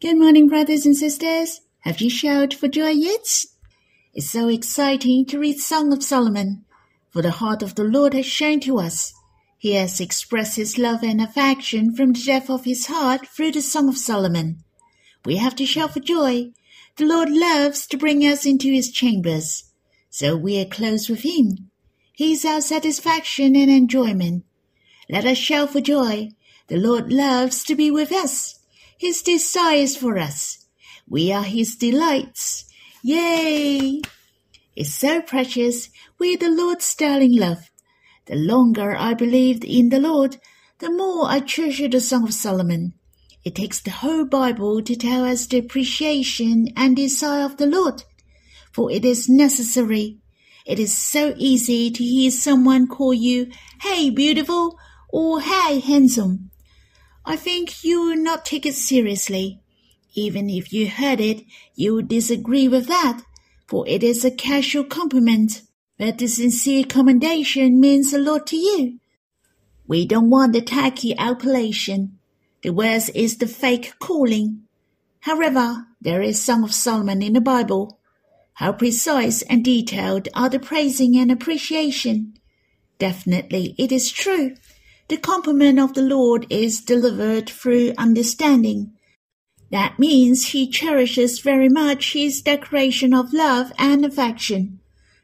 Good morning, brothers and sisters. Have you shouted for joy yet? It's so exciting to read Song of Solomon, for the heart of the Lord has shown to us. He has expressed his love and affection from the depth of his heart through the Song of Solomon. We have to shout for joy. The Lord loves to bring us into his chambers, so we are close with him. He is our satisfaction and enjoyment. Let us shout for joy. The Lord loves to be with us. His desires for us. We are his delights. Yay! It's so precious. We are the Lord's darling love. The longer I believed in the Lord, the more I treasure the Song of Solomon. It takes the whole Bible to tell us the appreciation and desire of the Lord, for it is necessary. It is so easy to hear someone call you, hey, beautiful, or hey, handsome. I think you will not take it seriously. Even if you heard it, you would disagree with that, for it is a casual compliment, but the sincere commendation means a lot to you. We don't want the tacky appellation. The worst is the fake calling. However, there is Song of Solomon in the Bible. How precise and detailed are the praising and appreciation. Definitely it is true. The compliment of the Lord is delivered through understanding. That means he cherishes very much his declaration of love and affection.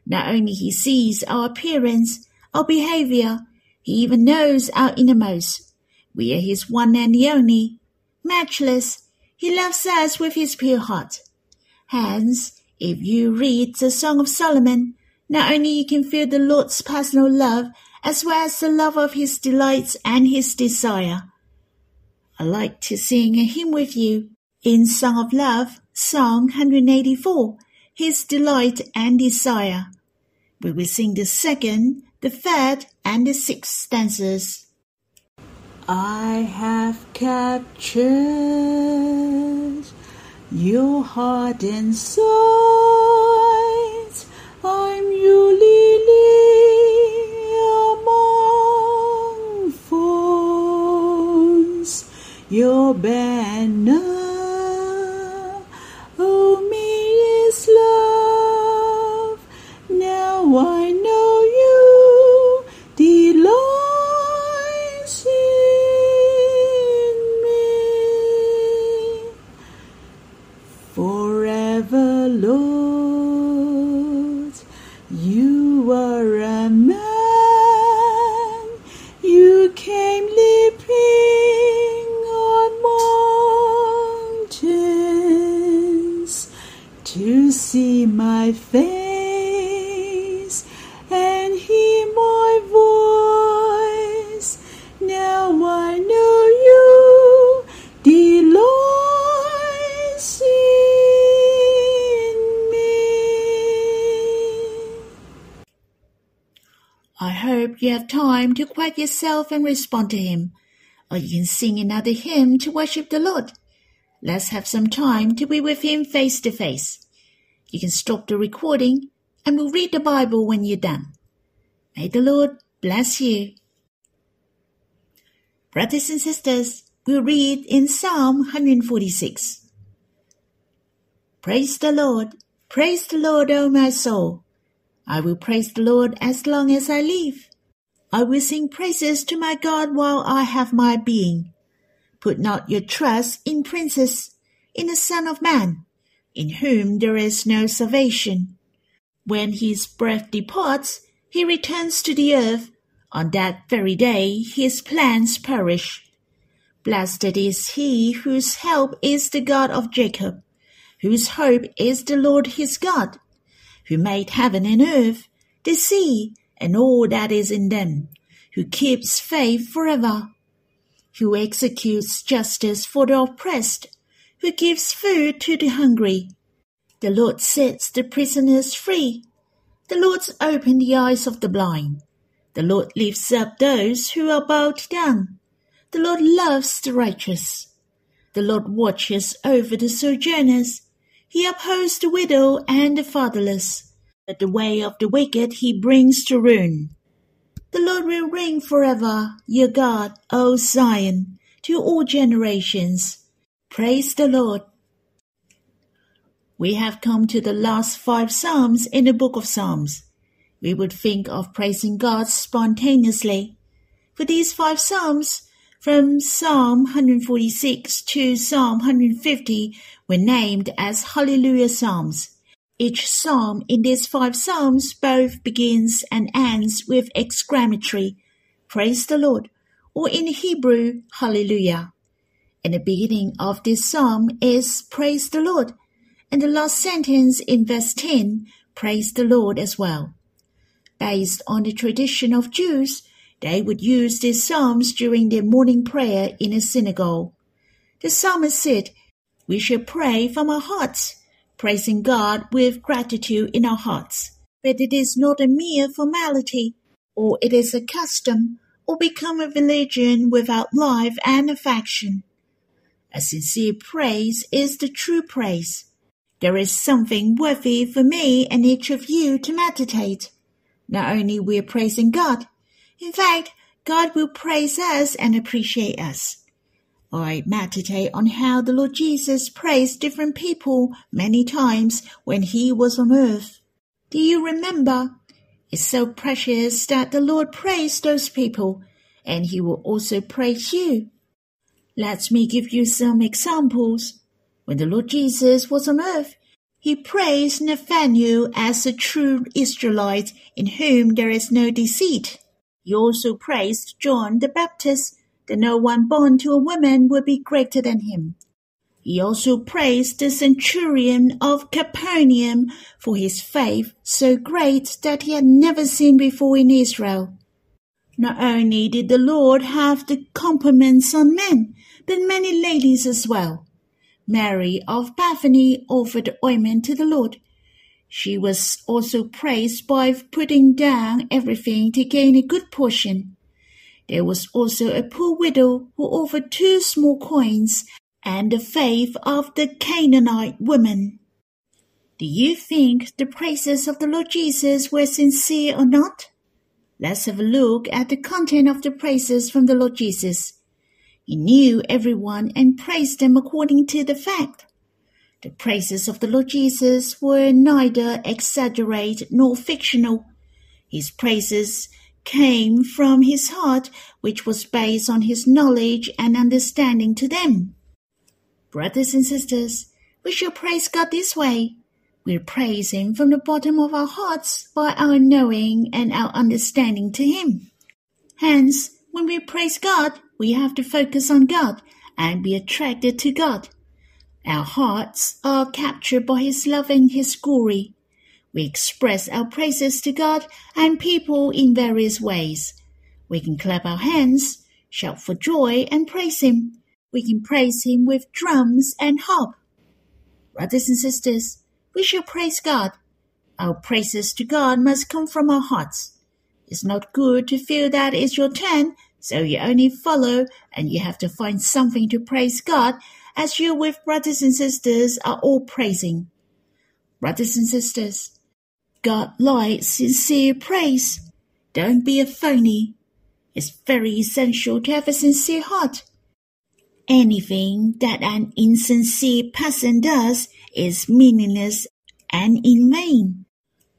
Not only he sees our appearance, our behavior, he even knows our innermost. We are his one and the only. Matchless, he loves us with his pure heart. Hence, if you read the Song of Solomon, not only you can feel the Lord's personal love, as well as the love of his delights and his desire. I like to sing a hymn with you in Song of Love, Song 184, His Delight and Desire. We will sing the second, the third, and the sixth stanzas. I have captured your heart and sight. Time to quiet yourself and respond to Him, or you can sing another hymn to worship the Lord. Let's have some time to be with Him face to face. You can stop the recording and we'll read the Bible when you're done. May the Lord bless you. Brothers and sisters, we'll read in Psalm 146. Praise the Lord, praise the Lord, O my soul. I will praise the Lord as long as I live. I will sing praises to my God while I have my being. Put not your trust in princes, in the Son of Man, in whom there is no salvation. When his breath departs, he returns to the earth. On that very day his plans perish. Blessed is he whose help is the God of Jacob, whose hope is the Lord his God, who made heaven and earth, the sea, and all that is in them, who keeps faith forever, who executes justice for the oppressed, who gives food to the hungry. The Lord sets the prisoners free. The Lord opens the eyes of the blind. The Lord lifts up those who are bowed down. The Lord loves the righteous. The Lord watches over the sojourners. He upholds the widow and the fatherless. But the way of the wicked he brings to ruin. The Lord will reign forever, your God, O Zion, to all generations. Praise the Lord. We have come to the last five Psalms in the book of Psalms. We would think of praising God spontaneously. For these five Psalms, from Psalm 146 to Psalm 150, were named as Hallelujah Psalms. Each psalm in these five psalms both begins and ends with exclamatory, Praise the Lord, or in Hebrew, Hallelujah. And the beginning of this psalm is Praise the Lord, and the last sentence in verse 10, Praise the Lord as well. Based on the tradition of Jews, they would use these psalms during their morning prayer in a synagogue. The psalmist said, We shall pray from our hearts, praising God with gratitude in our hearts. But it is not a mere formality, or it is a custom, or become a religion without life and affection. A sincere praise is the true praise. There is something worthy for me and each of you to meditate. Not only we're praising God, in fact, God will praise us and appreciate us. I meditate on how the Lord Jesus praised different people many times when he was on earth. Do you remember? It's so precious that the Lord praised those people, and he will also praise you. Let me give you some examples. When the Lord Jesus was on earth, he praised Nathanael as a true Israelite in whom there is no deceit. He also praised John the Baptist that no one born to a woman would be greater than him. He also praised the centurion of Capernaum for his faith so great that he had never seen before in Israel. Not only did the Lord have the compliments on men, but many ladies as well. Mary of Bethany offered ointment to the Lord. She was also praised by putting down everything to gain a good portion. There was also a poor widow who offered two small coins and the faith of the Canaanite woman. Do you think the praises of the Lord Jesus were sincere or not? Let's have a look at the content of the praises from the Lord Jesus. He knew everyone and praised them according to the fact. The praises of the Lord Jesus were neither exaggerated nor fictional. His praises came from his heart, which was based on his knowledge and understanding to them. Brothers and sisters, we shall praise God this way. We praise Him from the bottom of our hearts by our knowing and our understanding to Him. Hence, when we praise God, we have to focus on God and be attracted to God. Our hearts are captured by His love and His glory. We express our praises to God and people in various ways. We can clap our hands, shout for joy, and praise Him. We can praise Him with drums and harp. Brothers and sisters, we shall praise God. Our praises to God must come from our hearts. It's not good to feel that it's your turn so you only follow and you have to find something to praise God as you with brothers and sisters are all praising. Brothers and sisters, God likes sincere praise. Don't be a phony. It's very essential to have a sincere heart. Anything that an insincere person does is meaningless and in vain.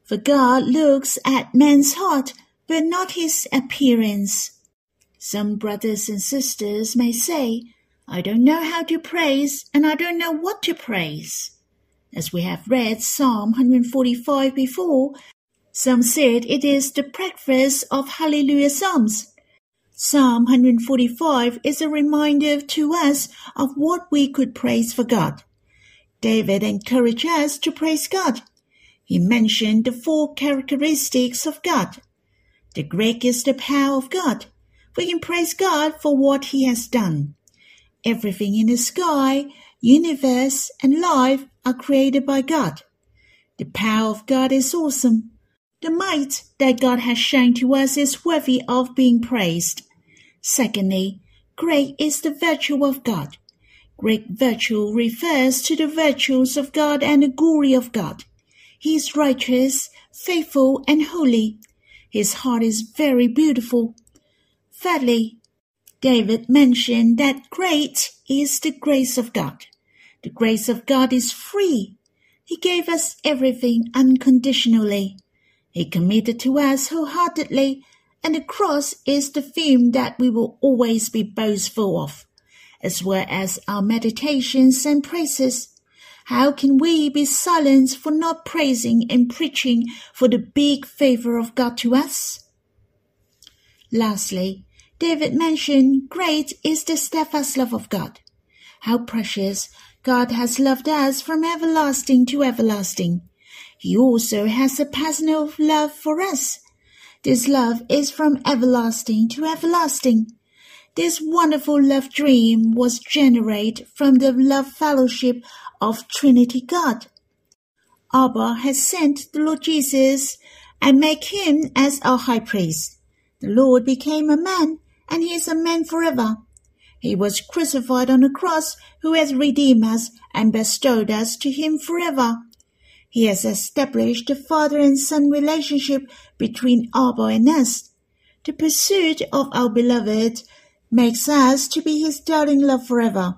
For God looks at man's heart, but not his appearance. Some brothers and sisters may say, I don't know how to praise and I don't know what to praise. As we have read Psalm 145 before, some said it is the breakfast of Hallelujah Psalms. Psalm 145 is a reminder to us of what we could praise for God. David encouraged us to praise God. He mentioned the four characteristics of God. The great is the power of God we can praise God for what He has done. Everything in the sky, universe, and life are created by God. The power of God is awesome. The might that God has shown to us is worthy of being praised. Secondly, great is the virtue of God. Great virtue refers to the virtues of God and the glory of God. He is righteous, faithful, and holy. His heart is very beautiful. Thirdly, David mentioned that great is the grace of God. The grace of God is free. He gave us everything unconditionally. He committed to us wholeheartedly, and the cross is the theme that we will always be boastful of, as well as our meditations and praises. How can we be silent for not praising and preaching for the big favor of God to us? Lastly, David mentioned, Great is the steadfast love of God. How precious God has loved us from everlasting to everlasting. He also has a personal love for us. This love is from everlasting to everlasting. This wonderful love dream was generated from the love fellowship of Trinity God. Abba has sent the Lord Jesus and make him as our high priest. The Lord became a man and he is a man forever. He was crucified on a cross, who has redeemed us and bestowed us to him forever. He has established a father and son relationship between Abba and us. The pursuit of our beloved makes us to be his darling love forever.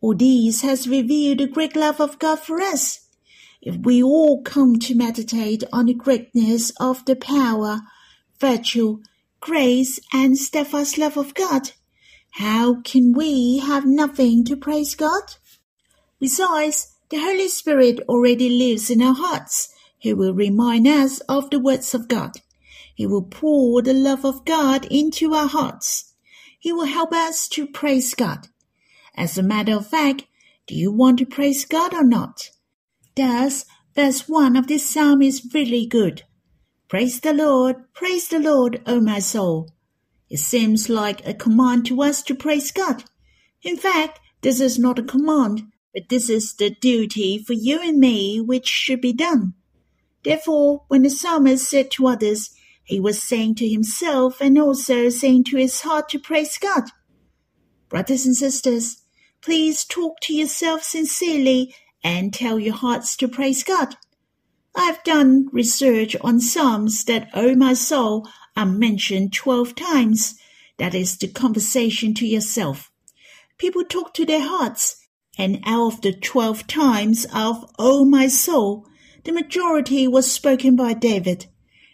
All these has revealed the great love of God for us. If we all come to meditate on the greatness of the power, virtue, grace, and steadfast love of God, how can we have nothing to praise God? Besides, the Holy Spirit already lives in our hearts. He will remind us of the words of God. He will pour the love of God into our hearts. He will help us to praise God. As a matter of fact, do you want to praise God or not? Thus, verse 1 of this psalm is really good. Praise the Lord, praise the Lord, O my soul. It seems like a command to us to praise God. In fact, this is not a command, but this is the duty for you and me which should be done. Therefore, when the psalmist said to others, he was saying to himself and also saying to his heart to praise God. Brothers and sisters, please talk to yourself sincerely and tell your hearts to praise God. I've done research on Psalms that "Oh my soul" are mentioned twelve times. That is the conversation to yourself. People talk to their hearts, and out of the twelve times of "Oh my soul," the majority was spoken by David.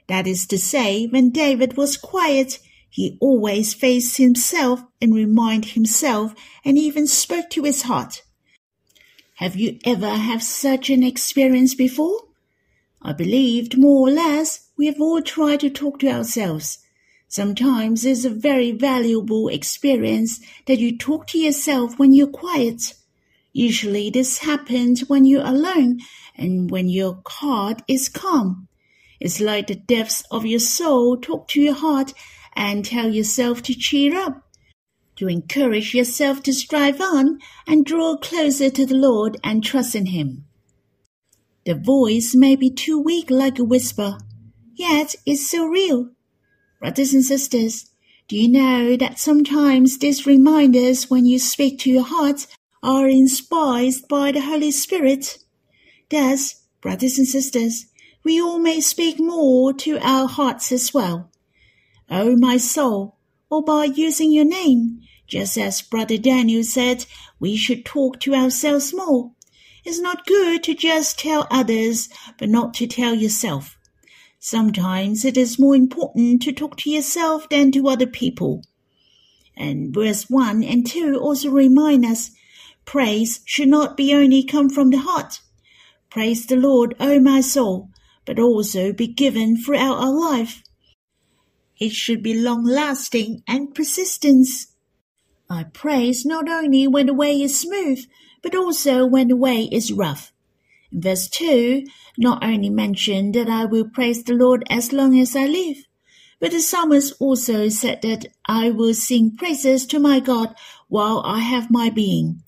That is to say, when David was quiet, he always faced himself and reminded himself and even spoke to his heart. Have you ever had such an experience before? I believed more or less we have all tried to talk to ourselves. Sometimes it's a very valuable experience that you talk to yourself when you're quiet. Usually this happens when you're alone and when your heart is calm. It's like the depths of your soul talk to your heart and tell yourself to cheer up, to encourage yourself to strive on and draw closer to the Lord and trust in Him. The voice may be too weak like a whisper, yet it's so real. Brothers and sisters, do you know that sometimes these reminders when you speak to your heart are inspired by the Holy Spirit? Thus, brothers and sisters, we all may speak more to our hearts as well. O oh, my soul, or by using your name, just as Brother Daniel said, we should talk to ourselves more. It's not good to just tell others, but not to tell yourself. Sometimes it is more important to talk to yourself than to other people. And verse 1 and 2 also remind us praise should not be only come from the heart. Praise the Lord, O my soul, but also be given throughout our life. It should be long lasting and persistence. I praise not only when the way is smooth, but also when the way is rough. Verse 2 not only mentioned that I will praise the Lord as long as I live, but the psalmist also said that I will sing praises to my God while I have my being.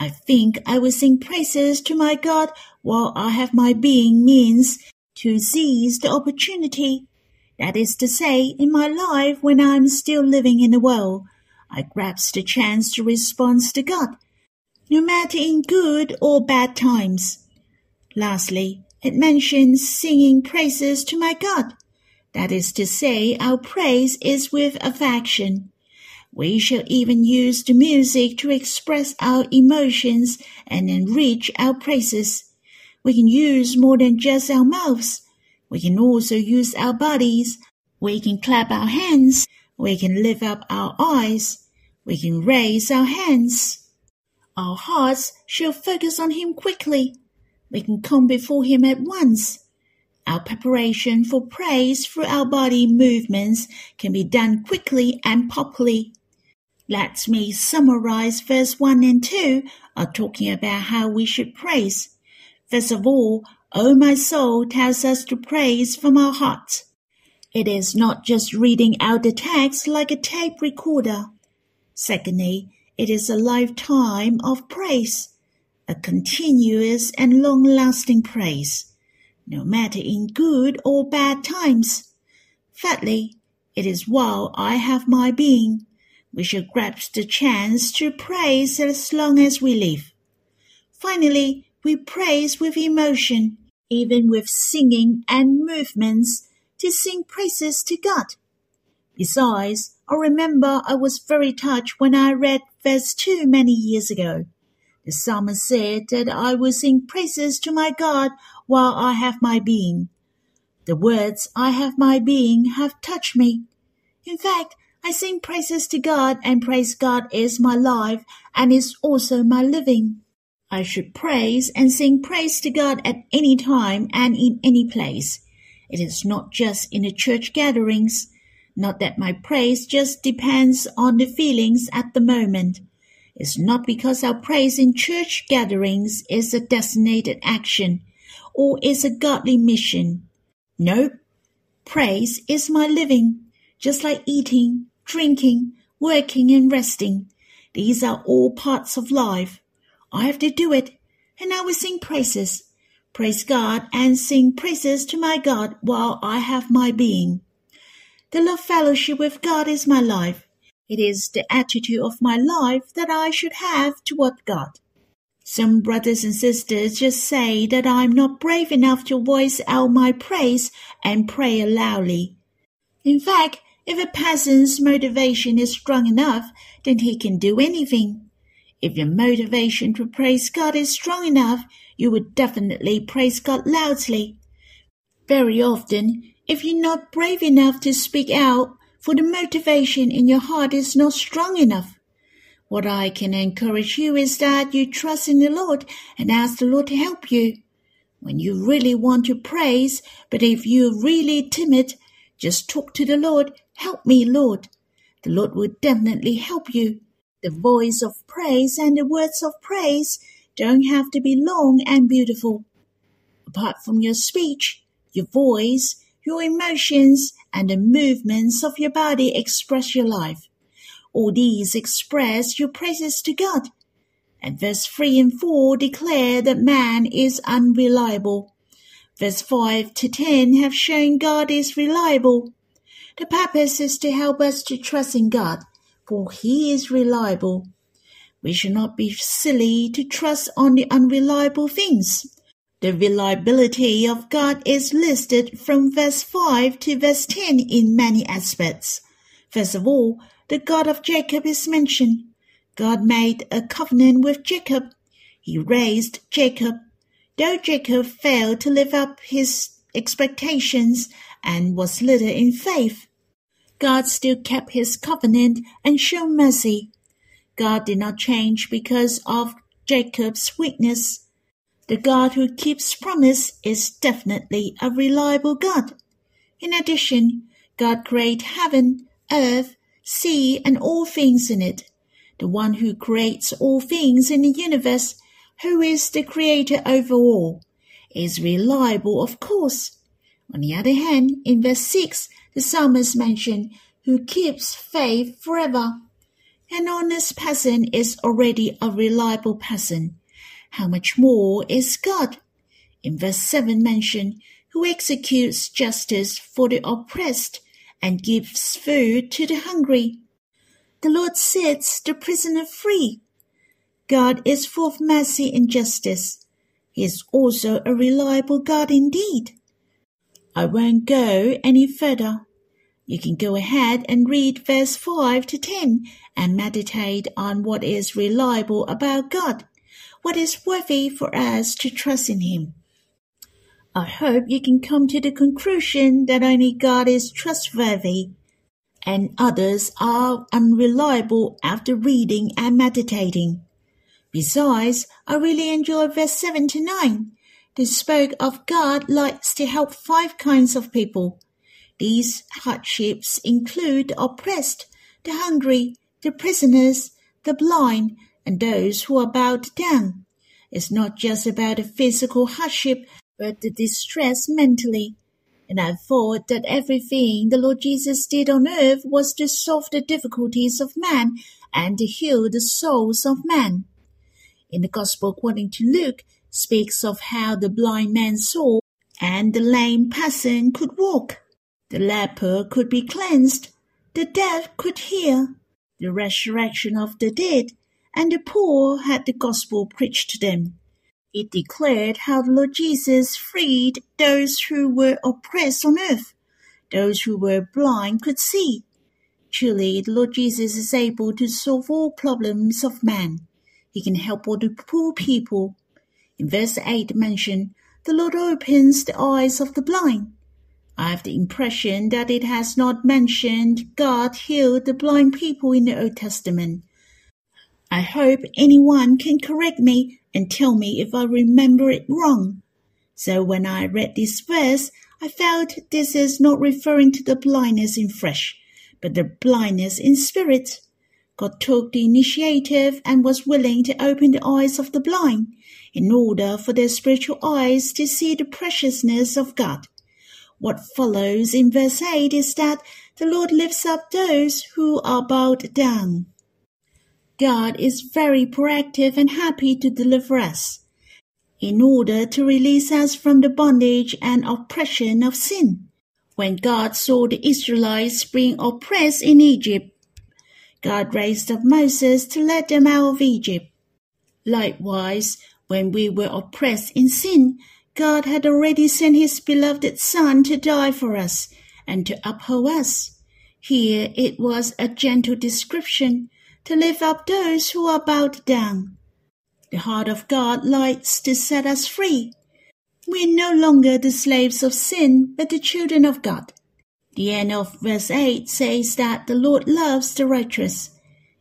I think I will sing praises to my God while I have my being means to seize the opportunity. That is to say, in my life when I am still living in the world, I grasp the chance to respond to God no matter in good or bad times. Lastly, it mentions singing praises to my God. That is to say, our praise is with affection. We shall even use the music to express our emotions and enrich our praises. We can use more than just our mouths. We can also use our bodies. We can clap our hands. We can lift up our eyes. We can raise our hands. Our hearts shall focus on Him quickly. We can come before Him at once. Our preparation for praise through our body movements can be done quickly and properly. Let me summarize verse 1 and 2 are talking about how we should praise. First of all, O my soul tells us to praise from our heart. It is not just reading out the text like a tape recorder. Secondly, it is a lifetime of praise, a continuous and long lasting praise, no matter in good or bad times. Thirdly, it is while I have my being, we should grasp the chance to praise as long as we live. Finally, we praise with emotion, even with singing and movements to sing praises to God. Besides, I remember I was very touched when I read verse 2 many years ago. The psalmist said that I will sing praises to my God while I have my being. The words I have my being have touched me. In fact, I sing praises to God and praise God is my life and is also my living. I should praise and sing praise to God at any time and in any place. It is not just in the church gatherings. Not that my praise just depends on the feelings at the moment. It's not because our praise in church gatherings is a designated action or is a godly mission. No, praise is my living, just like eating, drinking, working, and resting. These are all parts of life. I have to do it, and I will sing praises. Praise God and sing praises to my God while I have my being. The love fellowship with God is my life. It is the attitude of my life that I should have toward God. Some brothers and sisters just say that I'm not brave enough to voice out my praise and pray loudly. In fact, if a person's motivation is strong enough, then he can do anything. If your motivation to praise God is strong enough, you would definitely praise God loudly. Very often, if you're not brave enough to speak out, for the motivation in your heart is not strong enough. What I can encourage you is that you trust in the Lord and ask the Lord to help you. When you really want to praise, but if you're really timid, just talk to the Lord Help me, Lord. The Lord will definitely help you. The voice of praise and the words of praise don't have to be long and beautiful. Apart from your speech, your voice, your emotions, and the movements of your body express your life. All these express your praises to God. And verse 3 and 4 declare that man is unreliable. Verse 5 to 10 have shown God is reliable. The purpose is to help us to trust in God, for He is reliable. We should not be silly to trust on the unreliable things. The reliability of God is listed from verse 5 to verse 10 in many aspects. First of all, the God of Jacob is mentioned. God made a covenant with Jacob. He raised Jacob. Though Jacob failed to live up his expectations and was little in faith, God still kept his covenant and showed mercy. God did not change because of Jacob's weakness. The God who keeps promise is definitely a reliable God. In addition, God created heaven, earth, sea, and all things in it. The one who creates all things in the universe, who is the creator over all, is reliable, of course. On the other hand, in verse 6, the psalmist mentioned who keeps faith forever. An honest person is already a reliable person. How much more is God? In verse 7 mentioned, who executes justice for the oppressed and gives food to the hungry. The Lord sets the prisoner free. God is full of mercy and justice. He is also a reliable God indeed. I won't go any further. You can go ahead and read verse 5 to 10 and meditate on what is reliable about God, what is worthy for us to trust in Him. I hope you can come to the conclusion that only God is trustworthy and others are unreliable after reading and meditating. Besides, I really enjoy verse 7 to 9. They spoke of God likes to help five kinds of people these hardships include the oppressed, the hungry, the prisoners, the blind, and those who are bowed down. It's not just about the physical hardship, but the distress mentally. And I thought that everything the Lord Jesus did on earth was to solve the difficulties of man and to heal the souls of man. In the Gospel according to Luke, speaks of how the blind man saw and the lame person could walk. The leper could be cleansed, the deaf could hear, the resurrection of the dead, and the poor had the gospel preached to them. It declared how the Lord Jesus freed those who were oppressed on earth. Those who were blind could see. Truly, the Lord Jesus is able to solve all problems of man. He can help all the poor people. In verse 8 mentioned, the Lord opens the eyes of the blind. I have the impression that it has not mentioned God healed the blind people in the Old Testament. I hope anyone can correct me and tell me if I remember it wrong. So when I read this verse, I felt this is not referring to the blindness in flesh, but the blindness in spirit. God took the initiative and was willing to open the eyes of the blind in order for their spiritual eyes to see the preciousness of God. What follows in verse 8 is that the Lord lifts up those who are bowed down. God is very proactive and happy to deliver us in order to release us from the bondage and oppression of sin. When God saw the Israelites being oppressed in Egypt, God raised up Moses to let them out of Egypt. Likewise, when we were oppressed in sin, God had already sent his beloved Son to die for us and to uphold us. Here it was a gentle description to lift up those who are bowed down. The heart of God lights to set us free. We are no longer the slaves of sin, but the children of God. The end of verse 8 says that the Lord loves the righteous.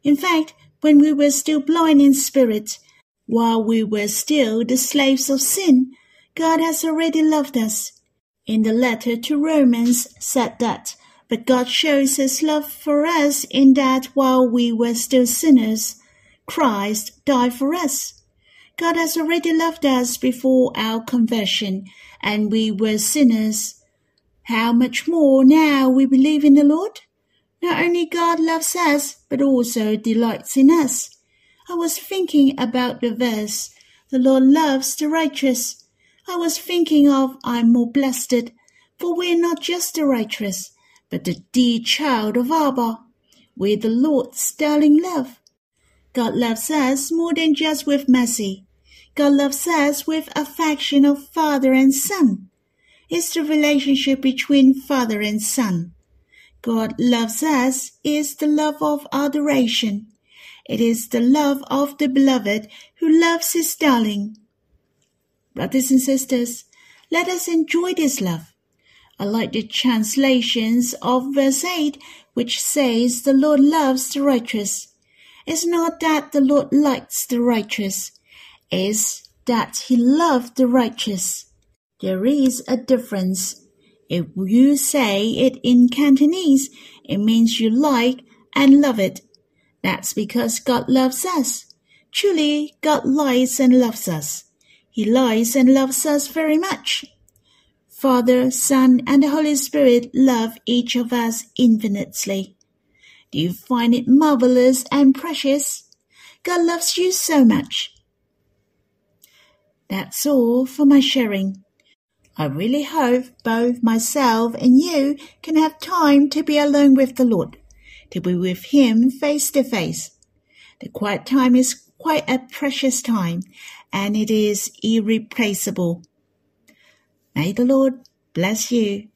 In fact, when we were still blind in spirit, while we were still the slaves of sin, God has already loved us. In the letter to Romans said that, but God shows his love for us in that while we were still sinners, Christ died for us. God has already loved us before our conversion, and we were sinners. How much more now we believe in the Lord? Not only God loves us, but also delights in us. I was thinking about the verse, the Lord loves the righteous. I was thinking of I'm more blessed, for we're not just the righteous, but the dear child of Abba. We're the Lord's darling love. God loves us more than just with mercy. God loves us with affection of father and son. It's the relationship between father and son. God loves us is the love of adoration. It is the love of the beloved who loves his darling. Brothers and sisters, let us enjoy this love. I like the translations of verse 8, which says the Lord loves the righteous. It's not that the Lord likes the righteous, it's that he loved the righteous. There is a difference. If you say it in Cantonese, it means you like and love it. That's because God loves us. Truly, God likes and loves us. He loves and loves us very much. Father, Son, and the Holy Spirit love each of us infinitely. Do you find it marvelous and precious? God loves you so much. That's all for my sharing. I really hope both myself and you can have time to be alone with the Lord, to be with Him face to face. The quiet time is quite a precious time, and it is irreplaceable. May the Lord bless you.